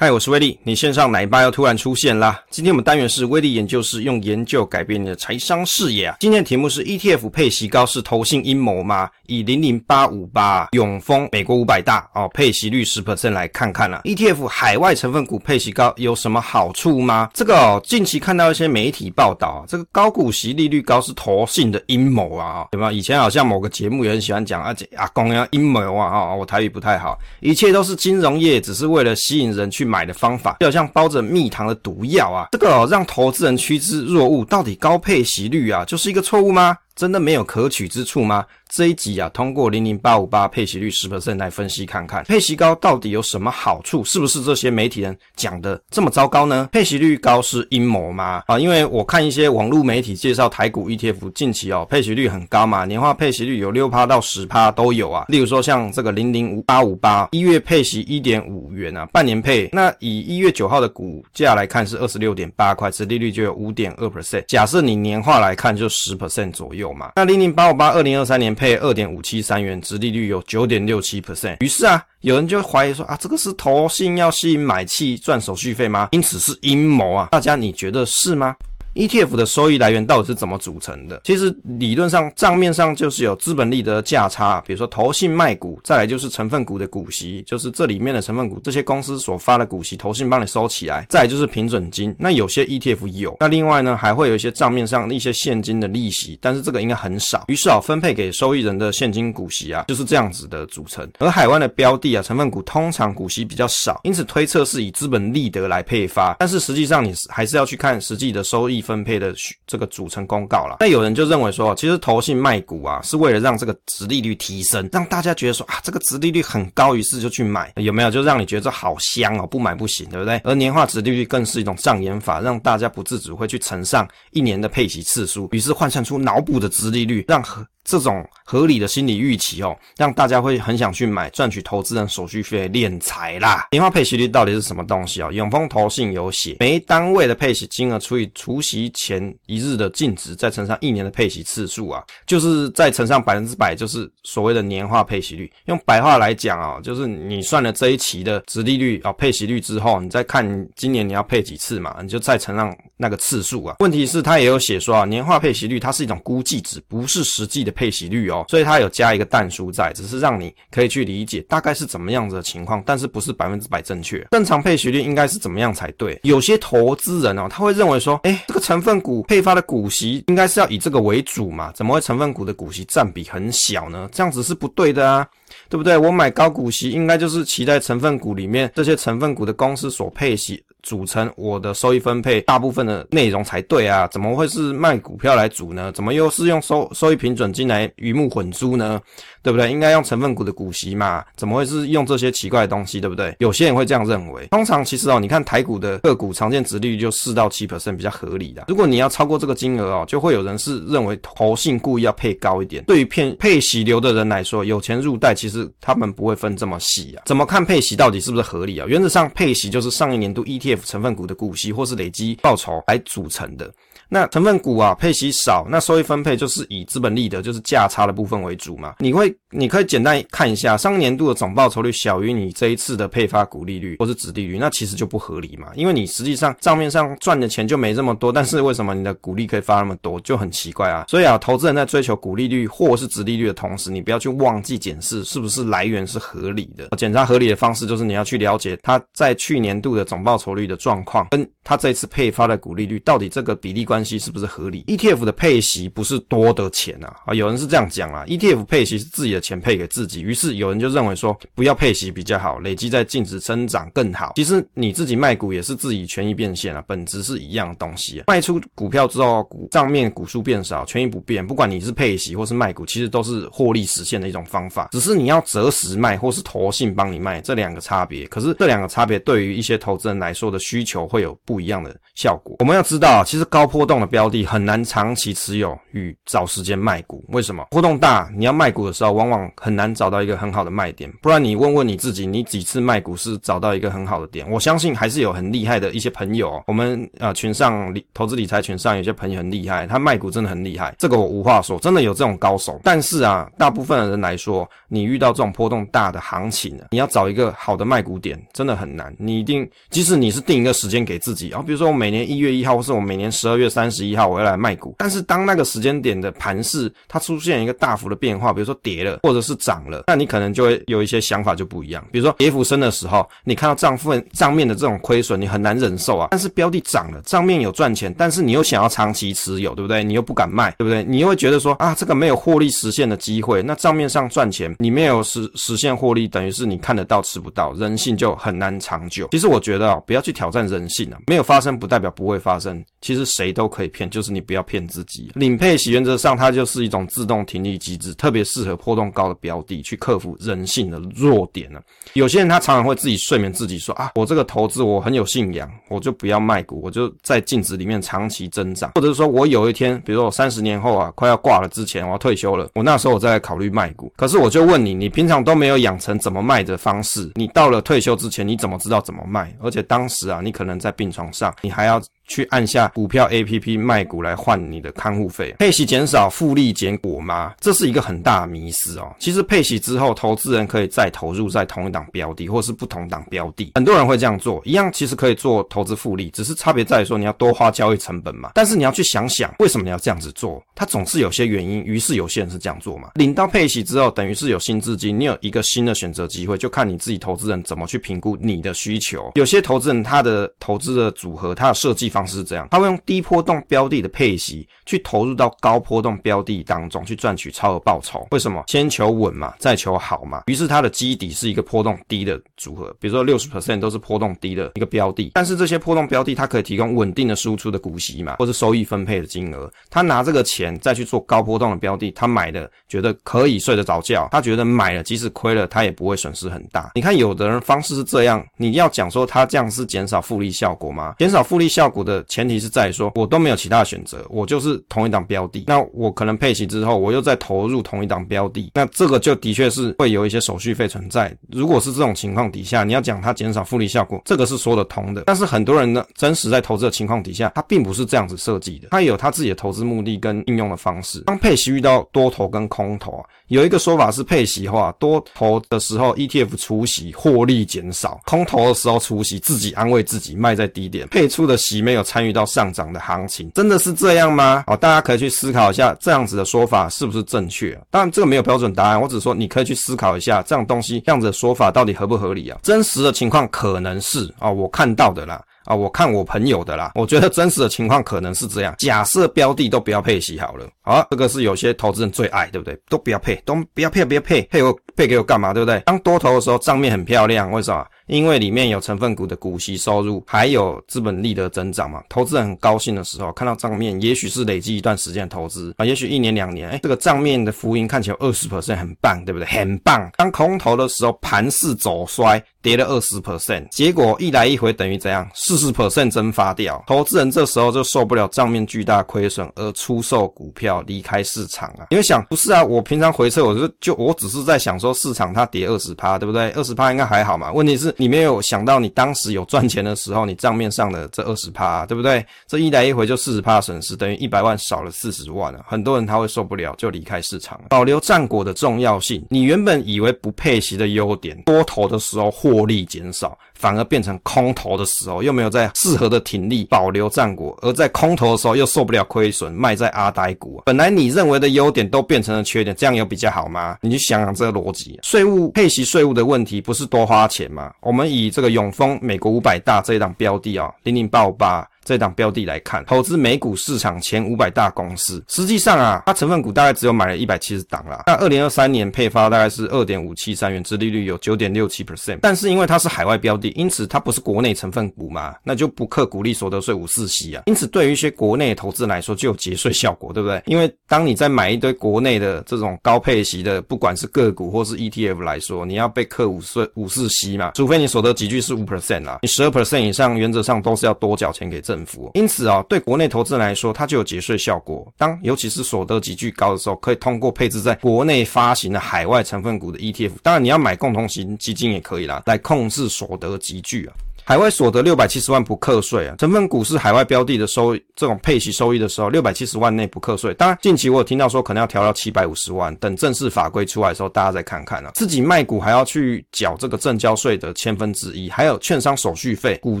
嗨，我是威利。你线上奶爸又突然出现啦！今天我们单元是威利研究室，用研究改变你的财商视野啊。今天的题目是 ETF 配息高是投信阴谋吗？以零零八五八永丰美国五百大哦，配息率十 percent 来看看啦。ETF 海外成分股配息高有什么好处吗？这个哦，近期看到一些媒体报道，这个高股息利率高是投信的阴谋啊，对吧？以前好像某个节目也很喜欢讲啊，阿公要阴谋啊，啊，我台语不太好，一切都是金融业只是为了吸引人去。买的方法就好像包着蜜糖的毒药啊，这个哦，让投资人趋之若鹜，到底高配息率啊，就是一个错误吗？真的没有可取之处吗？这一集啊，通过零零八五八配息率十 percent 来分析看看，配息高到底有什么好处？是不是这些媒体人讲的这么糟糕呢？配息率高是阴谋吗？啊，因为我看一些网络媒体介绍台股 ETF 近期哦，配息率很高嘛，年化配息率有六趴到十趴都有啊。例如说像这个零零五八五八，一月配息一点五元啊，半年配，那以一月九号的股价来看是二十六点八块，殖利率就有五点二 percent。假设你年化来看就十 percent 左右那零零八五八二零二三年配二点五七三元，殖利率有九点六七 percent。于是啊，有人就怀疑说啊，这个是投信要吸引买气赚手续费吗？因此是阴谋啊！大家你觉得是吗？ETF 的收益来源到底是怎么组成的？其实理论上账面上就是有资本利得价差，比如说投信卖股，再来就是成分股的股息，就是这里面的成分股这些公司所发的股息，投信帮你收起来，再来就是平准金。那有些 ETF 有，那另外呢还会有一些账面上的一些现金的利息，但是这个应该很少。于是啊，分配给收益人的现金股息啊，就是这样子的组成。而海外的标的啊，成分股通常股息比较少，因此推测是以资本利得来配发，但是实际上你还是要去看实际的收益。分配的这个组成公告了，那有人就认为说，其实投信卖股啊，是为了让这个值利率提升，让大家觉得说啊，这个值利率很高，于是就去买，有没有？就让你觉得这好香哦，不买不行，对不对？而年化值利率更是一种障眼法，让大家不自主会去乘上一年的配息次数，于是换算出脑补的值利率，让和。这种合理的心理预期哦，让大家会很想去买，赚取投资人手续费，敛财啦。年化配息率到底是什么东西哦？永丰投信有写，每单位的配息金额除以除息前一日的净值，再乘上一年的配息次数啊，就是再乘上百分之百，就是所谓的年化配息率。用白话来讲啊，就是你算了这一期的殖利率啊，配息率之后，你再看今年你要配几次嘛，你就再乘上那个次数啊。问题是它也有写说啊，年化配息率它是一种估计值，不是实际的。配息率哦，所以它有加一个淡书在，只是让你可以去理解大概是怎么样子的情况，但是不是百分之百正确。正常配息率应该是怎么样才对？有些投资人哦，他会认为说，诶，这个成分股配发的股息应该是要以这个为主嘛，怎么会成分股的股息占比很小呢？这样子是不对的啊，对不对？我买高股息应该就是期待成分股里面这些成分股的公司所配息。组成我的收益分配大部分的内容才对啊，怎么会是卖股票来组呢？怎么又是用收收益平准金来鱼目混珠呢？对不对？应该用成分股的股息嘛？怎么会是用这些奇怪的东西？对不对？有些人会这样认为。通常其实哦，你看台股的个股常见殖利率就四到七 percent 比较合理的。如果你要超过这个金额哦，就会有人是认为投信故意要配高一点。对于骗配息流的人来说，有钱入袋，其实他们不会分这么细啊。怎么看配息到底是不是合理啊？原则上配息就是上一年度一成分股的股息或是累积报酬来组成的。那成分股啊，配息少，那收益分配就是以资本利得，就是价差的部分为主嘛。你会，你可以简单看一下，上年度的总报酬率小于你这一次的配发股利率或是殖利率，那其实就不合理嘛。因为你实际上账面上赚的钱就没这么多，但是为什么你的股利可以发那么多，就很奇怪啊。所以啊，投资人在追求股利率或是殖利率的同时，你不要去忘记检视是不是来源是合理的。检查合理的方式就是你要去了解它在去年度的总报酬率的状况，跟它这一次配发的股利率到底这个比例关。关系是不是合理？ETF 的配息不是多的钱啊啊！有人是这样讲啊，ETF 配息是自己的钱配给自己，于是有人就认为说不要配息比较好，累积在净值增长更好。其实你自己卖股也是自己权益变现啊，本质是一样的东西啊。卖出股票之后，股账面股数变少，权益不变。不管你是配息或是卖股，其实都是获利实现的一种方法，只是你要择时卖或是投信帮你卖这两个差别。可是这两个差别对于一些投资人来说的需求会有不一样的效果。我们要知道，其实高波动的标的很难长期持有与找时间卖股。为什么？波动大，你要卖股的时候，往往很难找到一个很好的卖点。不然你问问你自己，你几次卖股是找到一个很好的点？我相信还是有很厉害的一些朋友。我们呃群上理投资理财群上有些朋友很厉害，他卖股真的很厉害，这个我无话说，真的有这种高手。但是啊，大部分的人来说，你遇到这种波动大的行情呢，你要找一个好的卖股点，真的很难。你一定，即使你是定一个时间给自己，啊，比如说我每年一月一号，或是我每年十二月三十一号我要来卖股，但是当那个时间点的盘势它出现一个大幅的变化，比如说跌了或者是涨了，那你可能就会有一些想法就不一样。比如说跌幅深的时候，你看到账份账面的这种亏损，你很难忍受啊。但是标的涨了，账面有赚钱，但是你又想要长期持有，对不对？你又不敢卖，对不对？你又会觉得说啊，这个没有获利实现的机会，那账面上赚钱，你没有实实现获利，等于是你看得到吃不到，人性就很难长久。其实我觉得啊，不要去挑战人性啊，没有发生不代表不会发生。其实谁都可以骗，就是你不要骗自己。领配息原则上它就是一种自动停利机制，特别适合波动高的标的去克服人性的弱点呢。有些人他常常会自己睡眠自己说啊，我这个投资我很有信仰，我就不要卖股，我就在净值里面长期增长，或者是说我有一天，比如说我三十年后啊快要挂了之前，我要退休了，我那时候我再来考虑卖股。可是我就问你，你平常都没有养成怎么卖的方式，你到了退休之前，你怎么知道怎么卖？而且当时啊，你可能在病床上，你还要。去按下股票 APP 卖股来换你的看护费，配息减少，复利结果吗？这是一个很大的迷思哦。其实配息之后，投资人可以再投入在同一档标的，或是不同档标的。很多人会这样做，一样其实可以做投资复利，只是差别在于说你要多花交易成本嘛。但是你要去想想，为什么你要这样子做？它总是有些原因。于是有些人是这样做嘛。领到配息之后，等于是有新资金，你有一个新的选择机会，就看你自己投资人怎么去评估你的需求。有些投资人他的投资的组合，他的设计方。方式是这样，他会用低波动标的的配息去投入到高波动标的当中去赚取超额报酬。为什么？先求稳嘛，再求好嘛。于是它的基底是一个波动低的组合，比如说六十 percent 都是波动低的一个标的。但是这些波动标的它可以提供稳定的输出的股息嘛，或者收益分配的金额。他拿这个钱再去做高波动的标的，他买的觉得可以睡得着觉，他觉得买了即使亏了他也不会损失很大。你看有的人方式是这样，你要讲说他这样是减少复利效果吗？减少复利效果的前提是在于说，我都没有其他选择，我就是同一档标的。那我可能配息之后，我又再投入同一档标的，那这个就的确是会有一些手续费存在。如果是这种情况底下，你要讲它减少复利效果，这个是说得通的。但是很多人呢，真实在投资的情况底下，他并不是这样子设计的，他有他自己的投资目的跟应用的方式。当配息遇到多头跟空头啊，有一个说法是配息化，多头的时候 ETF 除息获利减少，空头的时候除息自己安慰自己卖在低点，配出的息没有。有参与到上涨的行情，真的是这样吗？好，大家可以去思考一下，这样子的说法是不是正确？当然，这个没有标准答案，我只说你可以去思考一下，这样东西这样子的说法到底合不合理啊？真实的情况可能是啊，我看到的啦。啊，我看我朋友的啦，我觉得真实的情况可能是这样。假设标的都不要配息好了，好，这个是有些投资人最爱，对不对？都不要配，都不要配，不要配，配我配给我干嘛？对不对？当多头的时候，账面很漂亮，为什么？因为里面有成分股的股息收入，还有资本利得增长嘛。投资人很高兴的时候，看到账面，也许是累积一段时间的投资啊，也许一年两年，哎，这个账面的浮盈看起来二十 percent 很棒，对不对？很棒。当空头的时候，盘势走衰。跌了二十 percent，结果一来一回等于怎样？四十 percent 蒸发掉。投资人这时候就受不了账面巨大亏损而出售股票离开市场啊！你会想，不是啊？我平常回撤，我就就我只是在想说，市场它跌二十趴，对不对？二十趴应该还好嘛？问题是，你没有想到，你当时有赚钱的时候，你账面上的这二十趴，对不对？这一来一回就四十趴损失，等于一百万少了四十万啊！很多人他会受不了，就离开市场。保留战果的重要性，你原本以为不配息的优点，多头的时候获利减少，反而变成空头的时候，又没有在适合的停利保留战果，而在空头的时候又受不了亏损卖在阿呆股。本来你认为的优点都变成了缺点，这样有比较好吗？你去想想这个逻辑。税务配息税务的问题不是多花钱吗？我们以这个永丰美国五百大这一档标的啊，零零八五八。这档标的来看，投资美股市场前五百大公司，实际上啊，它成分股大概只有买了一百七十档啦。那二零二三年配发大概是二点五七三元，殖利率有九点六七 percent。但是因为它是海外标的，因此它不是国内成分股嘛，那就不课股利所得税五四息啊。因此对于一些国内投资来说，就有节税效果，对不对？因为当你在买一堆国内的这种高配息的，不管是个股或是 ETF 来说，你要被课五税五四息嘛，除非你所得级距是五 percent 啊，你十二 percent 以上，原则上都是要多缴钱给政府。因此啊，对国内投资人来说，它就有节税效果。当尤其是所得级距高的时候，可以通过配置在国内发行的海外成分股的 ETF，当然你要买共同型基金也可以啦，来控制所得集聚啊。海外所得六百七十万不课税啊，成分股是海外标的的收益，这种配息收益的时候，六百七十万内不课税。当然，近期我有听到说可能要调到七百五十万，等正式法规出来的时候，大家再看看啊。自己卖股还要去缴这个证交税的千分之一，还有券商手续费，股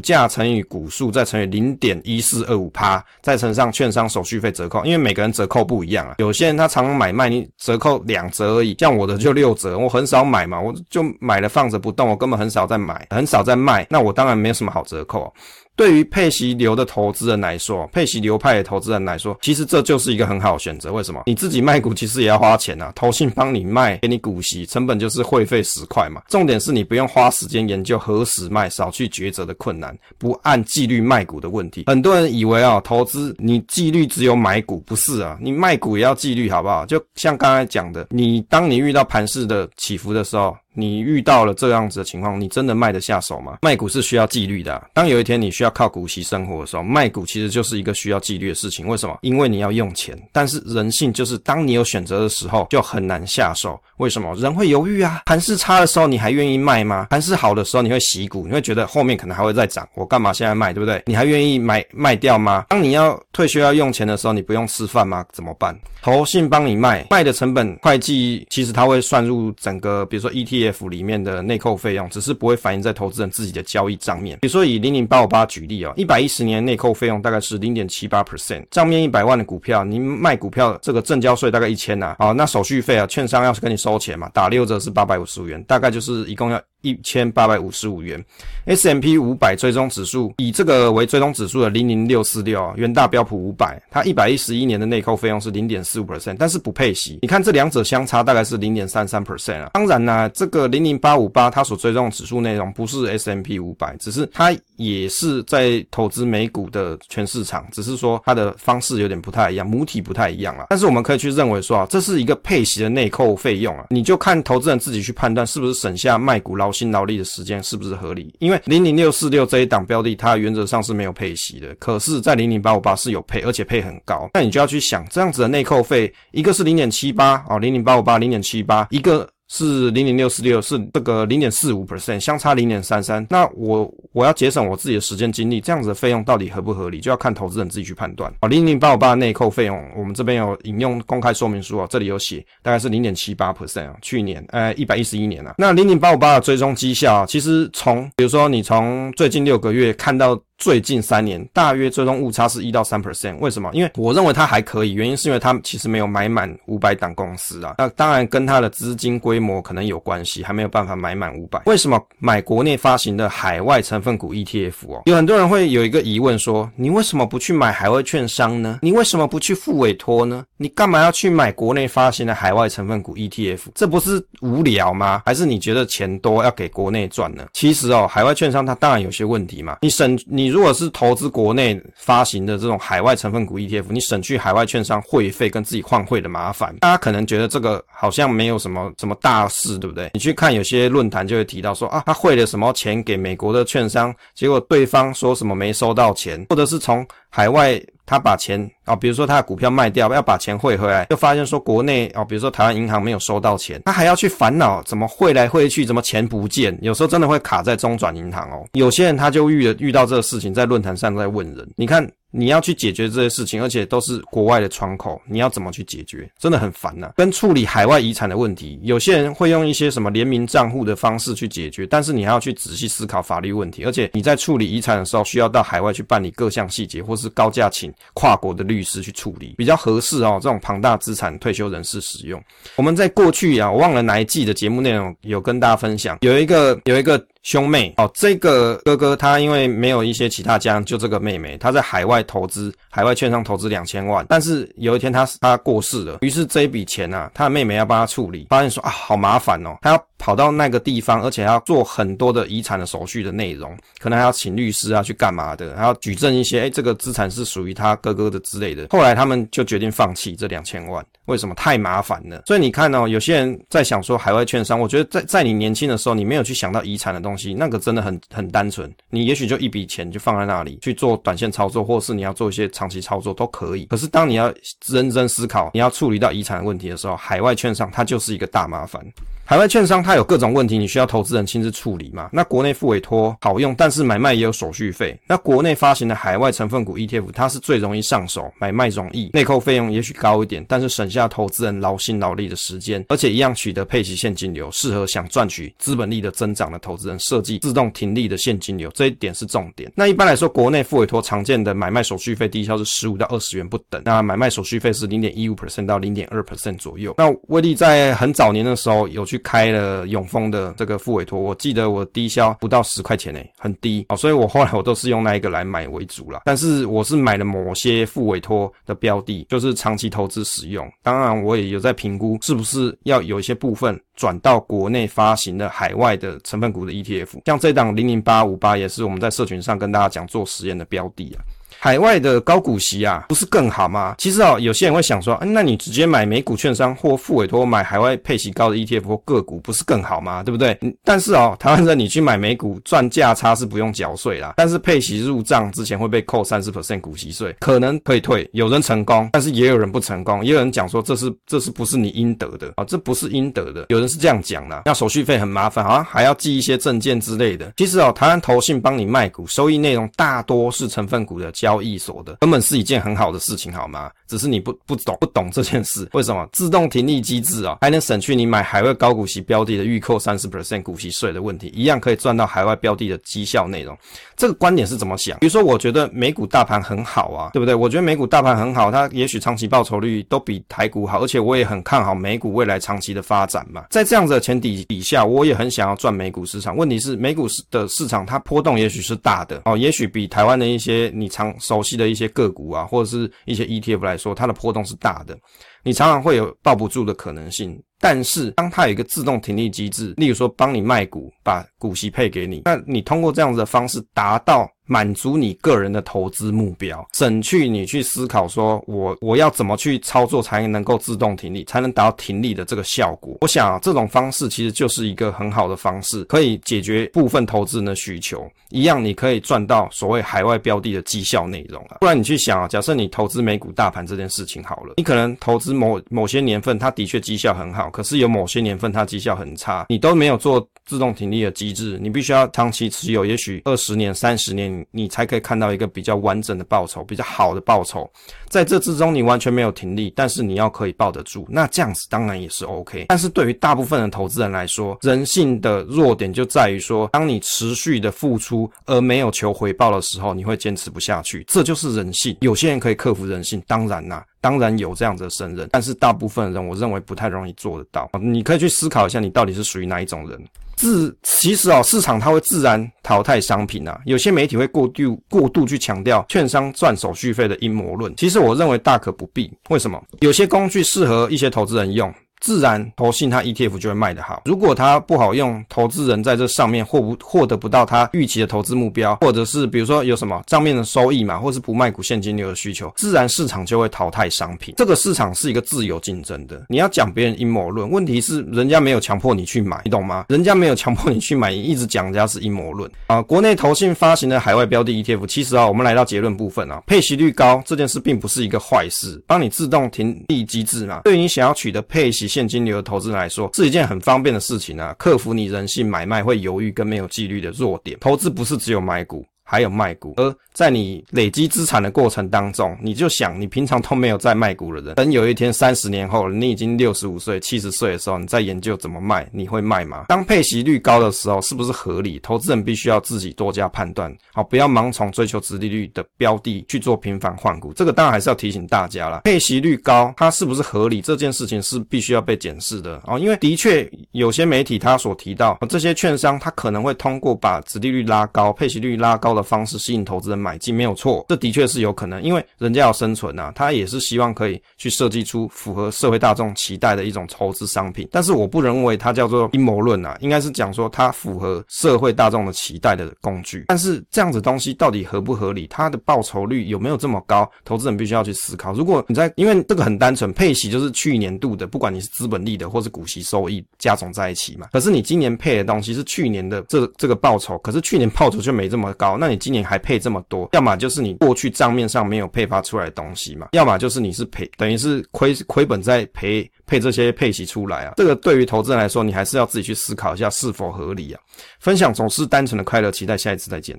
价乘以股数再乘以零点一四二五趴，再乘上券商手续费折扣，因为每个人折扣不一样啊。有些人他常买卖，你折扣两折而已，像我的就六折，我很少买嘛，我就买了放着不动，我根本很少在买，很少在卖，那我当然没有什么好折扣。对于配息流的投资人来说，配息流派的投资人来说，其实这就是一个很好的选择。为什么？你自己卖股其实也要花钱啊，投信帮你卖，给你股息，成本就是会费十块嘛。重点是你不用花时间研究何时卖，少去抉择的困难，不按纪律卖股的问题。很多人以为啊，投资你纪律只有买股，不是啊，你卖股也要纪律，好不好？就像刚才讲的，你当你遇到盘势的起伏的时候。你遇到了这样子的情况，你真的卖得下手吗？卖股是需要纪律的。当有一天你需要靠股息生活的时候，卖股其实就是一个需要纪律的事情。为什么？因为你要用钱。但是人性就是，当你有选择的时候，就很难下手。为什么？人会犹豫啊。盘势差的时候，你还愿意卖吗？盘势好的时候，你会洗股，你会觉得后面可能还会再涨，我干嘛现在卖，对不对？你还愿意买卖掉吗？当你要退休要用钱的时候，你不用吃饭吗？怎么办？投信帮你卖，卖的成本会计其实它会算入整个，比如说 ET ef。里面的内扣费用只是不会反映在投资人自己的交易账面。比如说以零零八五八举例啊，一百一十年内扣费用大概是零点七八 percent，账面一百万的股票，您卖股票这个证交税大概一千呐，好，那手续费啊，券商要是跟你收钱嘛，打六折是八百五十五元，大概就是一共要。一千八百五十五元，S M P 五百追踪指数以这个为追踪指数的零零六四六啊，元大标普五百，它一百一十一年的内扣费用是零点四五 percent，但是不配息。你看这两者相差大概是零点三三 percent 啊。当然呢、这个零零八五八它所追踪指数内容不是 S M P 五百，只是它也是在投资美股的全市场，只是说它的方式有点不太一样，母体不太一样啊。但是我们可以去认为说啊，这是一个配息的内扣费用啊，你就看投资人自己去判断是不是省下卖股劳心劳力的时间是不是合理？因为零零六四六这一档标的，它原则上是没有配息的，可是，在零零八五八是有配，而且配很高。那你就要去想，这样子的内扣费，一个是零点七八哦，零零八五八零点七八，一个。是零零六四六，是这个零点四五 percent，相差零点三三。那我我要节省我自己的时间精力，这样子的费用到底合不合理，就要看投资人自己去判断。啊，零零八五八的内扣费用，我们这边有引用公开说明书啊，这里有写，大概是零点七八 percent 啊。去年呃一百一十一年啊，那零零八五八的追踪绩效，其实从比如说你从最近六个月看到。最近三年大约追踪误差是一到三 percent，为什么？因为我认为它还可以，原因是因为它其实没有买满五百档公司啊。那当然跟它的资金规模可能有关系，还没有办法买满五百。为什么买国内发行的海外成分股 ETF 哦？有很多人会有一个疑问说，你为什么不去买海外券商呢？你为什么不去付委托呢？你干嘛要去买国内发行的海外成分股 ETF？这不是无聊吗？还是你觉得钱多要给国内赚呢？其实哦，海外券商它当然有些问题嘛。你省你。你如果是投资国内发行的这种海外成分股 ETF，你省去海外券商会费跟自己换汇的麻烦，大家可能觉得这个好像没有什么什么大事，对不对？你去看有些论坛就会提到说啊，他汇了什么钱给美国的券商，结果对方说什么没收到钱，或者是从海外。他把钱啊，比如说他的股票卖掉，要把钱汇回来，就发现说国内啊，比如说台湾银行没有收到钱，他还要去烦恼怎么汇来汇去，怎么钱不见，有时候真的会卡在中转银行哦。有些人他就遇遇到这个事情，在论坛上在问人，你看。你要去解决这些事情，而且都是国外的窗口，你要怎么去解决？真的很烦呐、跟处理海外遗产的问题，有些人会用一些什么联名账户的方式去解决，但是你还要去仔细思考法律问题，而且你在处理遗产的时候，需要到海外去办理各项细节，或是高价请跨国的律师去处理，比较合适哦。这种庞大资产退休人士使用。我们在过去啊，我忘了哪一季的节目内容有跟大家分享，有一个有一个兄妹。哦，这个哥哥他因为没有一些其他家，就这个妹妹，他在海外投资，海外券商投资两千万，但是有一天他他过世了，于是这一笔钱啊，他的妹妹要帮他处理，发现说啊，好麻烦哦，他要跑到那个地方，而且还要做很多的遗产的手续的内容，可能还要请律师啊去干嘛的，还要举证一些，哎，这个资产是属于他哥哥的之类的。后来他们就决定放弃这两千万，为什么？太麻烦了。所以你看哦，有些人在想说海外券商，我觉得在在你年轻的时候，你没有去想到遗产的东西，那个真的很很单纯。你也许就一笔钱就放在那里去做短线操作，或是你要做一些长期操作都可以。可是当你要认真思考，你要处理到遗产的问题的时候，海外券商它就是一个大麻烦。海外券商它有各种问题，你需要投资人亲自处理嘛？那国内付委托好用，但是买卖也有手续费。那国内发行的海外成分股 ETF，它是最容易上手，买卖容易，内扣费用也许高一点，但是省下投资人劳心劳力的时间，而且一样取得配息现金流，适合想赚取资本利的增长的投资人设计自动停利的现金流，这一点是重点。那一般来说，国内付委托常见的买卖手续费低消是十五到二十元不等，那买卖手续费是零点一五 percent 到零点二 percent 左右。那威力在很早年的时候有去开了永丰的这个副委托，我记得我低消不到十块钱诶，很低哦，所以我后来我都是用那一个来买为主啦。但是我是买了某些副委托的标的，就是长期投资使用。当然我也有在评估是不是要有一些部分转到国内发行的海外的成分股的 ETF，像这档零零八五八也是我们在社群上跟大家讲做实验的标的啊。海外的高股息啊，不是更好吗？其实哦，有些人会想说，嗯，那你直接买美股券商或付委托买海外配息高的 ETF 或个股，不是更好吗？对不对？但是哦，台湾人你去买美股赚价差是不用缴税啦，但是配息入账之前会被扣三十 percent 股息税，可能可以退。有人成功，但是也有人不成功，也有人讲说这是这是不是你应得的啊？这不是应得的，有人是这样讲的。那手续费很麻烦，好像还要寄一些证件之类的。其实哦，台湾投信帮你卖股，收益内容大多是成分股的交易所的根本是一件很好的事情，好吗？只是你不不懂不懂这件事，为什么自动停利机制啊，还能省去你买海外高股息标的的预扣三十 percent 股息税的问题，一样可以赚到海外标的的绩效内容。这个观点是怎么想？比如说，我觉得美股大盘很好啊，对不对？我觉得美股大盘很好，它也许长期报酬率都比台股好，而且我也很看好美股未来长期的发展嘛。在这样子的前提底下，我也很想要赚美股市场。问题是，美股的市场它波动也许是大的哦，也许比台湾的一些你长熟悉的一些个股啊，或者是一些 ETF 来说，它的波动是大的，你常常会有抱不住的可能性。但是，当它有一个自动停利机制，例如说帮你卖股，把股息配给你，那你通过这样子的方式达到。满足你个人的投资目标，省去你去思考说我我要怎么去操作才能够自动停利，才能达到停利的这个效果。我想啊，这种方式其实就是一个很好的方式，可以解决部分投资人的需求。一样，你可以赚到所谓海外标的的绩效内容啊。不然你去想啊，假设你投资美股大盘这件事情好了，你可能投资某某些年份，它的确绩效很好，可是有某些年份它绩效很差，你都没有做自动停利的机制，你必须要长期持有，也许二十年、三十年。你才可以看到一个比较完整的报酬，比较好的报酬。在这之中，你完全没有停利，但是你要可以抱得住，那这样子当然也是 OK。但是对于大部分的投资人来说，人性的弱点就在于说，当你持续的付出而没有求回报的时候，你会坚持不下去。这就是人性。有些人可以克服人性，当然啦，当然有这样子的胜任，但是大部分人，我认为不太容易做得到。你可以去思考一下，你到底是属于哪一种人。自其实哦，市场它会自然淘汰商品啊。有些媒体会过度过度去强调券商赚手续费的阴谋论，其实我认为大可不必。为什么？有些工具适合一些投资人用。自然投信它 ETF 就会卖得好。如果它不好用，投资人在这上面获不获得不到他预期的投资目标，或者是比如说有什么账面的收益嘛，或是不卖股现金流的需求，自然市场就会淘汰商品。这个市场是一个自由竞争的。你要讲别人阴谋论，问题是人家没有强迫你去买，你懂吗？人家没有强迫你去买，你一直讲人家是阴谋论啊。国内投信发行的海外标的 ETF，其实啊，我们来到结论部分啊，配息率高这件事并不是一个坏事，帮你自动停利机制嘛，对你想要取得配息。现金流的投资来说是一件很方便的事情啊，克服你人性买卖会犹豫跟没有纪律的弱点。投资不是只有买股。还有卖股，而在你累积资产的过程当中，你就想，你平常都没有在卖股的人，等有一天三十年后，你已经六十五岁、七十岁的时候，你再研究怎么卖，你会卖吗？当配息率高的时候，是不是合理？投资人必须要自己多加判断，好，不要盲从追求殖利率的标的去做频繁换股。这个当然还是要提醒大家啦，配息率高，它是不是合理？这件事情是必须要被检视的啊，因为的确有些媒体他所提到，这些券商他可能会通过把殖利率拉高、配息率拉高的方式吸引投资人买进，没有错，这的确是有可能，因为人家要生存呐、啊，他也是希望可以去设计出符合社会大众期待的一种投资商品。但是我不认为它叫做阴谋论啊，应该是讲说它符合社会大众的期待的工具。但是这样子东西到底合不合理？它的报酬率有没有这么高？投资人必须要去思考。如果你在，因为这个很单纯，配息就是去年度的，不管你是资本利得或是股息收益加总在一起嘛。可是你今年配的东西是去年的这这个报酬，可是去年报酬却没这么高那，你今年还配这么多，要么就是你过去账面上没有配发出来的东西嘛，要么就是你是赔，等于是亏亏本在赔配这些配息出来啊。这个对于投资人来说，你还是要自己去思考一下是否合理啊。分享总是单纯的快乐，期待下一次再见。